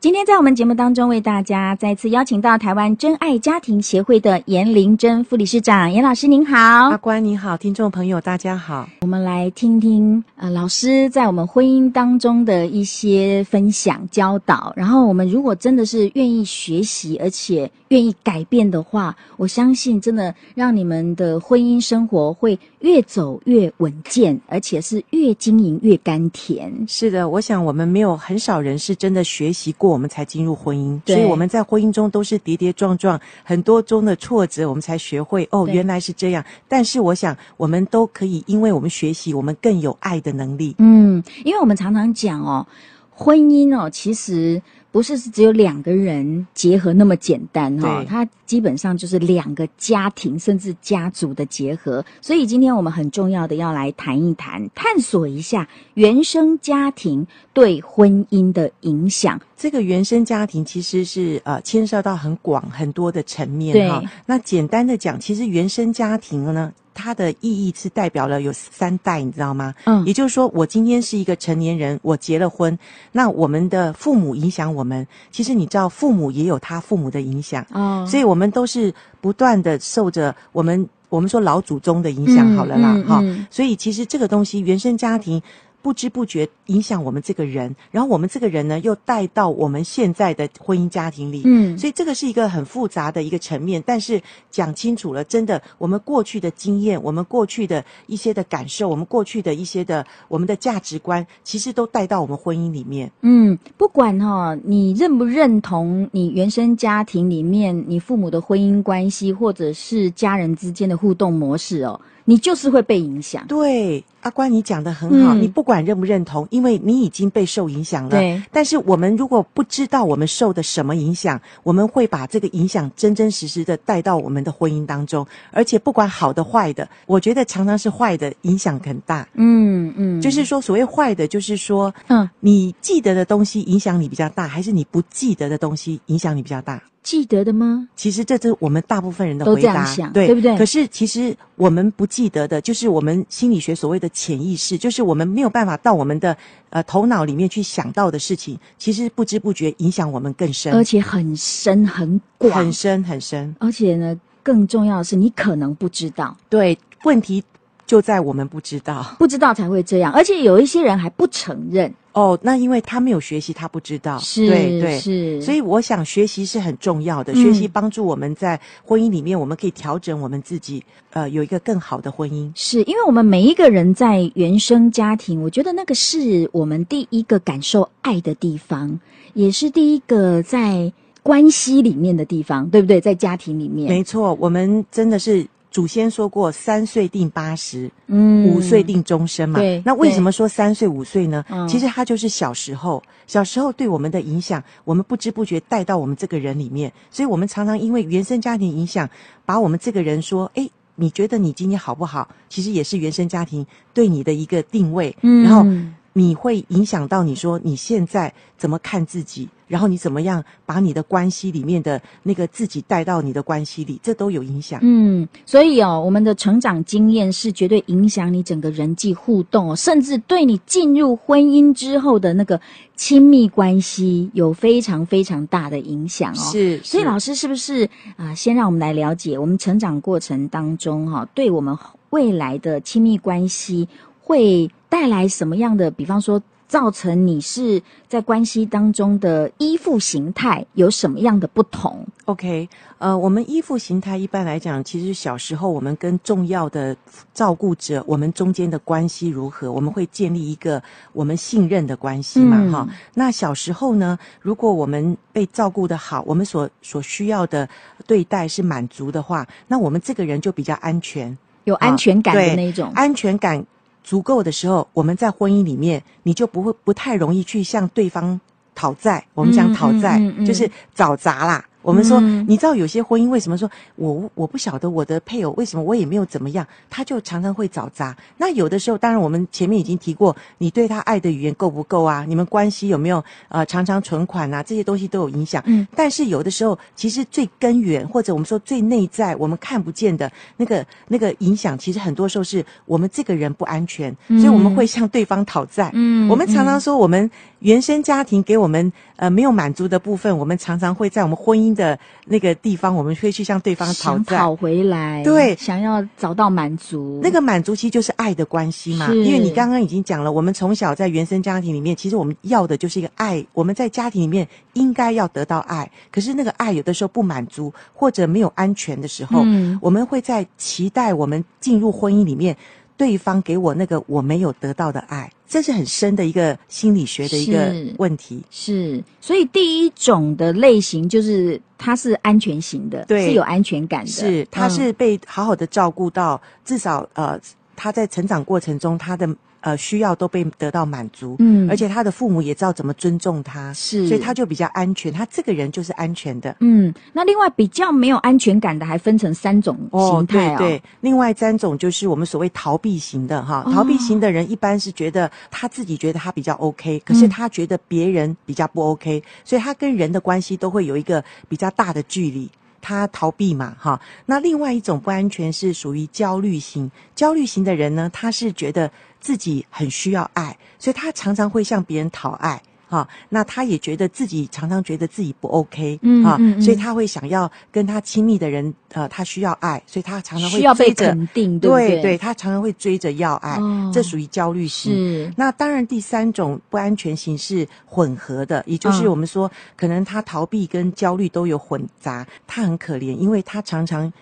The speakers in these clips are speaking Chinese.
今天在我们节目当中，为大家再次邀请到台湾真爱家庭协会的颜玲珍副理事长，颜老师您好，阿关你好，听众朋友大家好，我们来听听呃老师在我们婚姻当中的一些分享教导，然后我们如果真的是愿意学习，而且愿意改变的话，我相信真的让你们的婚姻生活会越走越稳健，而且是越经营越甘甜。是的，我想我们没有很少人是真的学习过。我们才进入婚姻，所以我们在婚姻中都是跌跌撞撞，很多中的挫折，我们才学会哦，原来是这样。但是我想，我们都可以，因为我们学习，我们更有爱的能力。嗯，因为我们常常讲哦，婚姻哦，其实。不是是只有两个人结合那么简单哈，它基本上就是两个家庭甚至家族的结合。所以今天我们很重要的要来谈一谈，探索一下原生家庭对婚姻的影响。这个原生家庭其实是呃牵涉到很广很多的层面哈。那简单的讲，其实原生家庭呢。它的意义是代表了有三代，你知道吗？嗯，也就是说，我今天是一个成年人，我结了婚，那我们的父母影响我们。其实你知道，父母也有他父母的影响，哦，所以我们都是不断的受着我们我们说老祖宗的影响，好了啦，哈，嗯嗯嗯。所以其实这个东西，原生家庭。不知不觉影响我们这个人，然后我们这个人呢，又带到我们现在的婚姻家庭里。嗯，所以这个是一个很复杂的一个层面。但是讲清楚了，真的，我们过去的经验，我们过去的一些的感受，我们过去的一些的我们的价值观，其实都带到我们婚姻里面。嗯，不管哈、哦，你认不认同你原生家庭里面你父母的婚姻关系，或者是家人之间的互动模式哦。你就是会被影响。对，阿关，你讲的很好。嗯。你不管认不认同，因为你已经被受影响了。对。但是我们如果不知道我们受的什么影响，我们会把这个影响真真实实的带到我们的婚姻当中。而且不管好的坏的，我觉得常常是坏的影响很大。嗯嗯。就是说，所谓坏的，就是说，嗯，你记得的东西影响你比较大，还是你不记得的东西影响你比较大？记得的吗？其实这是我们大部分人的回答，对不对？可是其实我们不记得的，就是我们心理学所谓的潜意识，就是我们没有办法到我们的呃头脑里面去想到的事情，其实不知不觉影响我们更深，而且很深很广，很深很深。而且呢，更重要的是，你可能不知道。对，问题就在我们不知道，不知道才会这样。而且有一些人还不承认。哦，那因为他没有学习，他不知道。是，对对是。所以我想学习是很重要的，嗯、学习帮助我们在婚姻里面，我们可以调整我们自己，呃，有一个更好的婚姻。是因为我们每一个人在原生家庭，我觉得那个是我们第一个感受爱的地方，也是第一个在关系里面的地方，对不对？在家庭里面，没错，我们真的是。祖先说过，三岁定八十，嗯，五岁定终身嘛。对，那为什么说三岁五岁呢？其实他就是小时候，小时候对我们的影响，我们不知不觉带到我们这个人里面，所以我们常常因为原生家庭影响，把我们这个人说，诶，你觉得你今天好不好？其实也是原生家庭对你的一个定位，嗯，然后。你会影响到你说你现在怎么看自己，然后你怎么样把你的关系里面的那个自己带到你的关系里，这都有影响。嗯，所以哦，我们的成长经验是绝对影响你整个人际互动，甚至对你进入婚姻之后的那个亲密关系有非常非常大的影响哦。是，是，所以老师是不是啊，呃，先让我们来了解我们成长过程当中哈，对我们未来的亲密关系会带来什么样的？比方说，造成你是在关系当中的依附形态有什么样的不同？OK，呃，我们依附形态一般来讲，其实小时候我们跟重要的照顾者，我们中间的关系如何？我们会建立一个我们信任的关系嘛？哈、嗯，那小时候呢，如果我们被照顾的好，我们所所需要的对待是满足的话，那我们这个人就比较安全，有安全感的那种、啊、安全感。足够的时候，我们在婚姻里面，你就不会不太容易去向对方讨债。我们讲讨债，嗯嗯嗯嗯、就是找砸啦。我们说，嗯、你知道有些婚姻为什么说我我不晓得我的配偶为什么我也没有怎么样，他就常常会找茬。那有的时候，当然我们前面已经提过，你对他爱的语言够不够啊？你们关系有没有呃常常存款啊？这些东西都有影响。嗯，但是有的时候，其实最根源或者我们说最内在，我们看不见的那个那个影响，其实很多时候是我们这个人不安全，嗯、所以我们会向对方讨债。嗯，我们常常说我们原生家庭给我们呃没有满足的部分，我们常常会在我们婚姻的那个地方，我们会去向对方讨债，讨回来，对，想要找到满足。那个满足其实就是爱的关系嘛，因为你刚刚已经讲了，我们从小在原生家庭里面，其实我们要的就是一个爱，我们在家庭里面应该要得到爱，可是那个爱有的时候不满足或者没有安全的时候，嗯，我们会在期待我们进入婚姻里面，对方给我那个我没有得到的爱。这是很深的一个心理学的一个问题，是，是，所以第一种的类型就是他是安全型的，对，是有安全感的，是，他是被好好的照顾到，嗯、至少呃，他在成长过程中他的。呃，需要都被得到满足，嗯，而且他的父母也知道怎么尊重他，是，所以他就比较安全，他这个人就是安全的，嗯。那另外比较没有安全感的，还分成三种形态哦，哦对对，另外三种就是我们所谓逃避型的哈，逃避型的人一般是觉得他自己觉得他比较 OK，可是他觉得别人比较不 OK，所以他跟人的关系都会有一个比较大的距离。他逃避嘛，哈。那另外一种不安全是属于焦虑型，焦虑型的人呢，他是觉得自己很需要爱，所以他常常会向别人讨爱。哈，那他也觉得自己常常觉得自己不 OK，嗯，啊，所以他会想要跟他亲密的人，呃，他需要爱，所以他常常会追着，需要被肯定，对不对？对，对，他常常会追着要爱，哦，这属于焦虑型。是。那当然，第三种不安全型是混合的，也就是我们说，嗯，可能他逃避跟焦虑都有混杂，他很可怜，因为他常常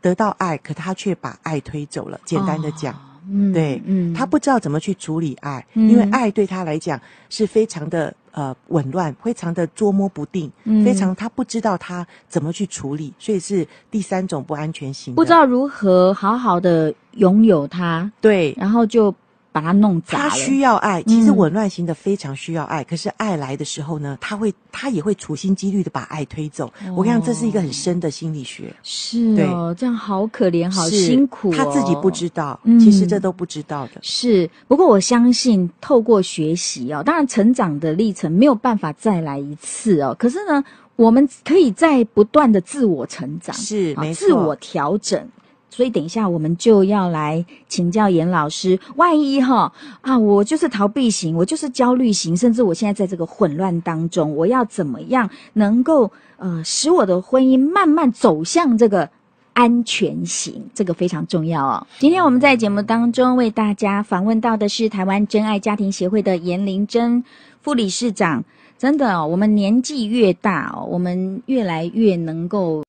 得到爱，可他却把爱推走了。简单的讲。哦嗯，对，嗯，他不知道怎么去处理爱，嗯、因为爱对他来讲是非常的呃紊乱，非常的捉摸不定，嗯、非常他不知道他怎么去处理，所以是第三种不安全型，不知道如何好好的拥有他，对，然后就。把他弄砸了。他需要爱，其实紊乱型的非常需要爱。嗯、可是爱来的时候呢，他会，他也会处心积虑的把爱推走。哦、我跟你讲，这是一个很深的心理学。是哦，对这样好可怜，好辛苦、哦。他自己不知道，嗯、其实这都不知道的。是，不过我相信透过学习哦，当然成长的历程没有办法再来一次哦。可是呢，我们可以在不断的自我成长，是没错，自我调整。所以等一下，我们就要来请教严老师。万一哈啊，我就是逃避型，我就是焦虑型，甚至我现在在这个混乱当中，我要怎么样能够呃使我的婚姻慢慢走向这个安全型？这个非常重要哦。今天我们在节目当中为大家访问到的是台湾真爱家庭协会的严玲珍副理事长。真的哦，我们年纪越大哦，我们越来越能够。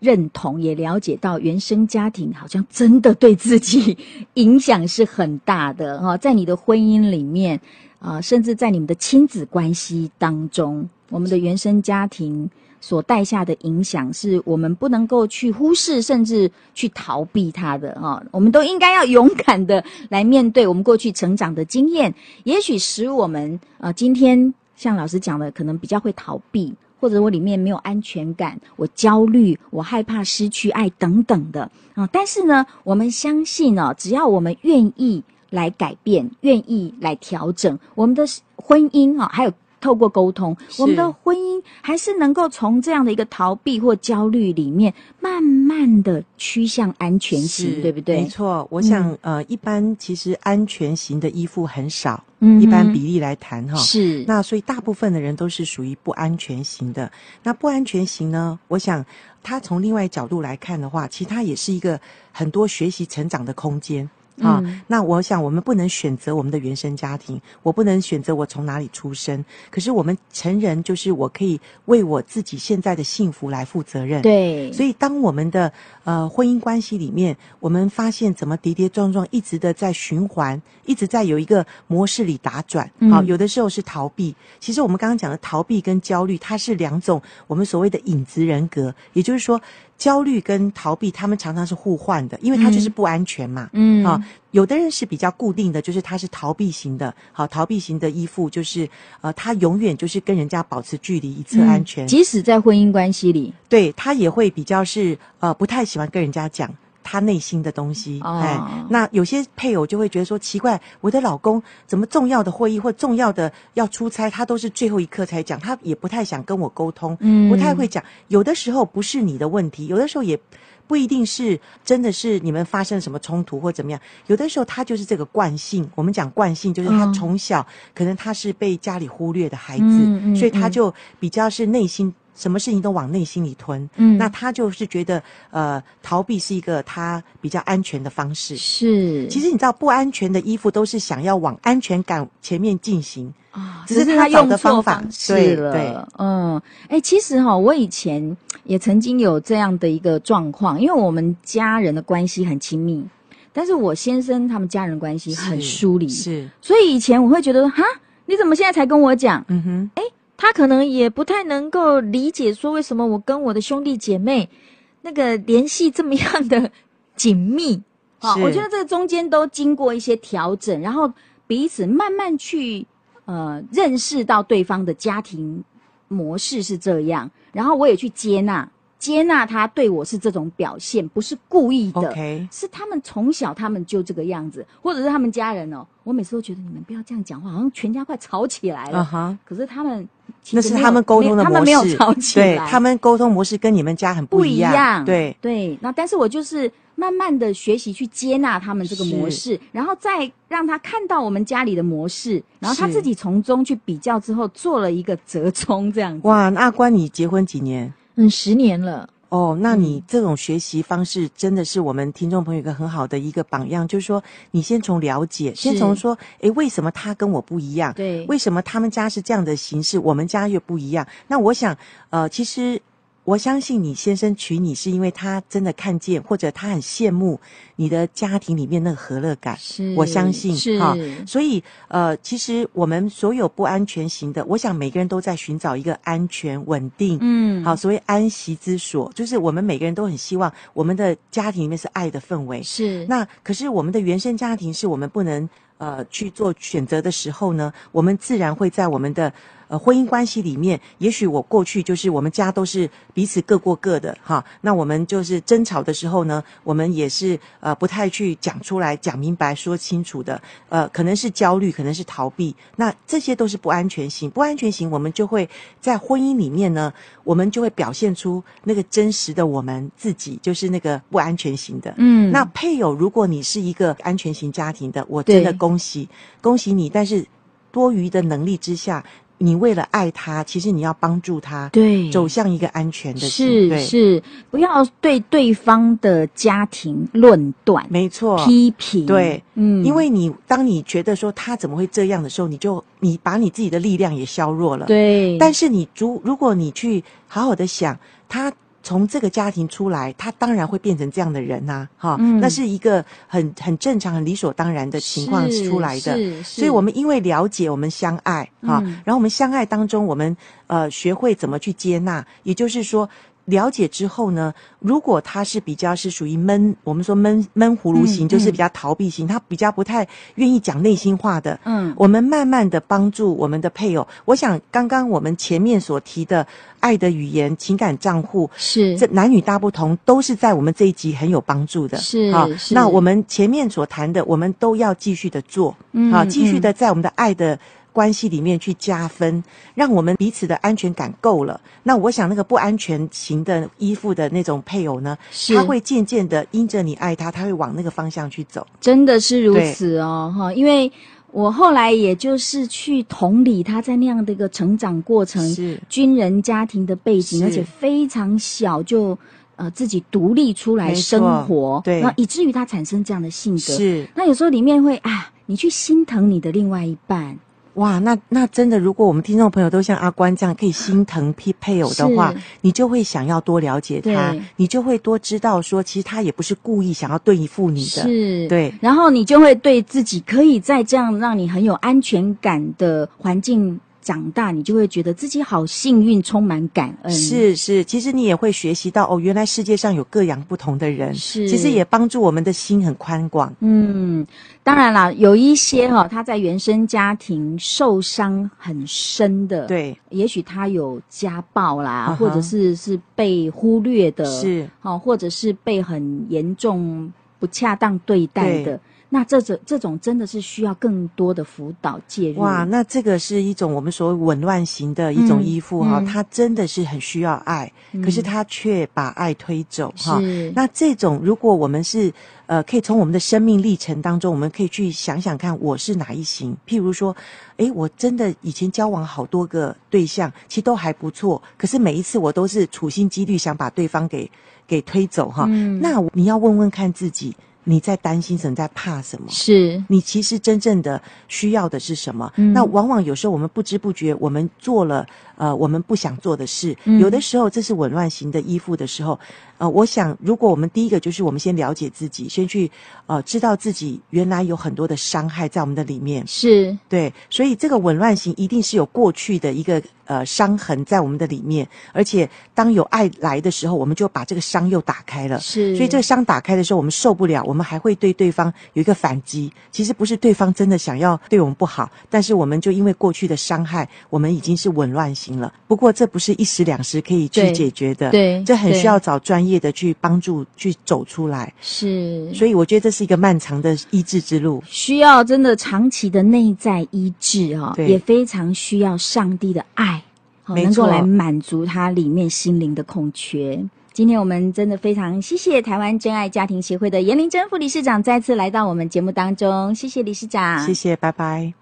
认同也了解到原生家庭好像真的对自己影响是很大的哈，在你的婚姻里面啊，甚至在你们的亲子关系当中，我们的原生家庭所带下的影响是我们不能够去忽视，甚至去逃避它的哈。我们都应该要勇敢的来面对我们过去成长的经验，也许使我们啊，今天像老师讲的，可能比较会逃避。或者我里面没有安全感，我焦虑，我害怕失去爱等等的啊。但是呢，我们相信呢，只要我们愿意来改变，愿意来调整我们的婚姻啊，还有透过沟通，我们的婚姻还是能够从这样的一个逃避或焦虑里面，慢慢的趋向安全型，对不对？没错，我想、嗯、呃，一般其实安全型的依附很少。嗯，一般比例来谈哈，是那所以大部分的人都是属于不安全型的。那不安全型呢，我想他从另外角度来看的话，其实他也是一个很多学习成长的空间。啊，那我想我们不能选择我们的原生家庭，我不能选择我从哪里出生。可是我们成人就是我可以为我自己现在的幸福来负责任。对，所以当我们的呃婚姻关系里面，我们发现怎么跌跌撞撞，一直的在循环，一直在有一个模式里打转。好，有的时候是逃避。其实我们刚刚讲的逃避跟焦虑，它是两种我们所谓的影子人格，也就是说。焦虑跟逃避，他们常常是互换的，因为他就是不安全嘛。嗯，啊，有的人是比较固定的，就是他是逃避型的，好，逃避型的依附，就是呃，他永远就是跟人家保持距离，以策安全。嗯，即使在婚姻关系里，对，他也会比较是呃，不太喜欢跟人家讲。他内心的东西，哦、哎，那有些配偶就会觉得说奇怪，我的老公怎么重要的会议或重要的要出差，他都是最后一刻才讲，他也不太想跟我沟通，嗯，不太会讲。有的时候不是你的问题，有的时候也不一定是真的是你们发生什么冲突或怎么样。有的时候他就是这个惯性，我们讲惯性就是他从小、嗯、可能他是被家里忽略的孩子，嗯嗯、所以他就比较是内心。什么事情都往内心里吞，嗯，那他就是觉得，呃，逃避是一个他比较安全的方式。是，其实你知道，不安全的衣服都是想要往安全感前面进行啊，只是他用的方法是了。对，嗯，哎、欸，其实哈，我以前也曾经有这样的一个状况，因为我们家人的关系很亲密，但是我先生他们家人关系很疏离，是，所以以前我会觉得，哈，你怎么现在才跟我讲？嗯哼，哎、欸。他可能也不太能够理解，说为什么我跟我的兄弟姐妹那个联系这么样的紧密。好，我觉得这个中间都经过一些调整，然后彼此慢慢去呃认识到对方的家庭模式是这样，然后我也去接纳。接纳他对我是这种表现，不是故意的，okay. 是他们从小他们就这个样子，或者是他们家人哦。我每次都觉得你们不要这样讲话，好像全家快吵起来了。Uh -huh. 可是他们那是他们沟通的模式，他们没有吵起来，对，他们沟通模式跟你们家很不一样。一样对对，那但是我就是慢慢的学习去接纳他们这个模式，然后再让他看到我们家里的模式，然后他自己从中去比较之后做了一个折中，这样子。哇，那阿关，你结婚几年？嗯，十年了。哦，那你这种学习方式真的是我们听众朋友一个很好的一个榜样，就是说，你先从了解，先从说，诶，为什么他跟我不一样？对，为什么他们家是这样的形式，我们家又不一样？那我想，呃，其实。我相信你先生娶你是因为他真的看见，或者他很羡慕你的家庭里面那个和乐感。是，我相信是哈。所以呃，其实我们所有不安全型的，我想每个人都在寻找一个安全稳定。嗯，好，所谓安息之所，就是我们每个人都很希望我们的家庭里面是爱的氛围。是。那可是我们的原生家庭是我们不能呃去做选择的时候呢，我们自然会在我们的。呃，婚姻关系里面，也许我过去就是我们家都是彼此各过各的哈。那我们就是争吵的时候呢，我们也是呃不太去讲出来、讲明白、说清楚的。呃，可能是焦虑，可能是逃避。那这些都是不安全型。不安全型，我们就会在婚姻里面呢，我们就会表现出那个真实的我们自己，就是那个不安全型的。嗯。那配偶，如果你是一个安全型家庭的，我真的恭喜恭喜你。但是多余的能力之下。你为了爱他，其实你要帮助他，对，走向一个安全的是是，不要对对方的家庭论断，没错，批评，对，嗯，因为你当你觉得说他怎么会这样的时候，你就你把你自己的力量也削弱了，对。但是你如如果你去好好的想他。从这个家庭出来，他当然会变成这样的人呐、啊，哈、嗯，那是一个很很正常、很理所当然的情况出来的。所以，我们因为了解，我们相爱，哈、嗯，然后我们相爱当中，我们呃学会怎么去接纳，也就是说。了解之后呢，如果他是比较是属于闷，我们说闷闷葫芦型，嗯，就是比较逃避型，嗯，他比较不太愿意讲内心话的。嗯，我们慢慢的帮助我们的配偶。我想刚刚我们前面所提的爱的语言、情感账户，是这男女大不同，都是在我们这一集很有帮助的。是，啊，那我们前面所谈的，我们都要继续的做。嗯，好，继续的在我们的爱的。关系里面去加分，让我们彼此的安全感够了。那我想，那个不安全型的依附的那种配偶呢，他会渐渐的因着你爱他，他会往那个方向去走。真的是如此哦，哈！因为我后来也就是去同理他在那样的一个成长过程，是军人家庭的背景，而且非常小就呃自己独立出来生活，对，那以至于他产生这样的性格。是，那有时候里面会啊，你去心疼你的另外一半。哇，那那真的，如果我们听众朋友都像阿关这样可以心疼配配偶的话，你就会想要多了解他，你就会多知道说，其实他也不是故意想要对付你的，是，对。然后你就会对自己可以在这样让你很有安全感的环境长大，你就会觉得自己好幸运，充满感恩。是是，其实你也会学习到哦，原来世界上有各样不同的人。是，其实也帮助我们的心很宽广。嗯，当然啦，有一些哈、哦，他在原生家庭受伤很深的，对，也许他有家暴啦，uh 或者是是被忽略的，是，哦，或者是被很严重不恰当对待的。那这种这种真的是需要更多的辅导介入。哇，那这个是一种我们所谓紊乱型的一种依附哈，他、真的是很需要爱，嗯、可是他却把爱推走哈。那这种如果我们是呃，可以从我们的生命历程当中，我们可以去想想看，我是哪一型？譬如说，诶，我真的以前交往好多个对象，其实都还不错，可是每一次我都是处心积虑想把对方给给推走哈、嗯。那你要问问看自己。你在担心什么？在怕什么？是你其实真正的需要的是什么？嗯，那往往有时候我们不知不觉，我们做了呃我们不想做的事。嗯，有的时候这是紊乱型的依附的时候。呃，我想如果我们第一个就是我们先了解自己，先去呃知道自己原来有很多的伤害在我们的里面。是对，所以这个紊乱型一定是有过去的一个呃伤痕在我们的里面，而且当有爱来的时候，我们就把这个伤又打开了。是，所以这个伤打开的时候，我们受不了。我们还会对对方有一个反击，其实不是对方真的想要对我们不好，但是我们就因为过去的伤害，我们已经是紊乱型了。不过这不是一时两时可以去解决的，对，对，这很需要找专业的去帮助去走出来。是，所以我觉得这是一个漫长的医治之路，需要真的长期的内在医治啊、哦，也非常需要上帝的爱，能够来满足他里面心灵的空缺。今天我们真的非常谢谢台湾真爱家庭协会的严玲珍副理事长再次来到我们节目当中，谢谢理事长，谢谢，拜拜。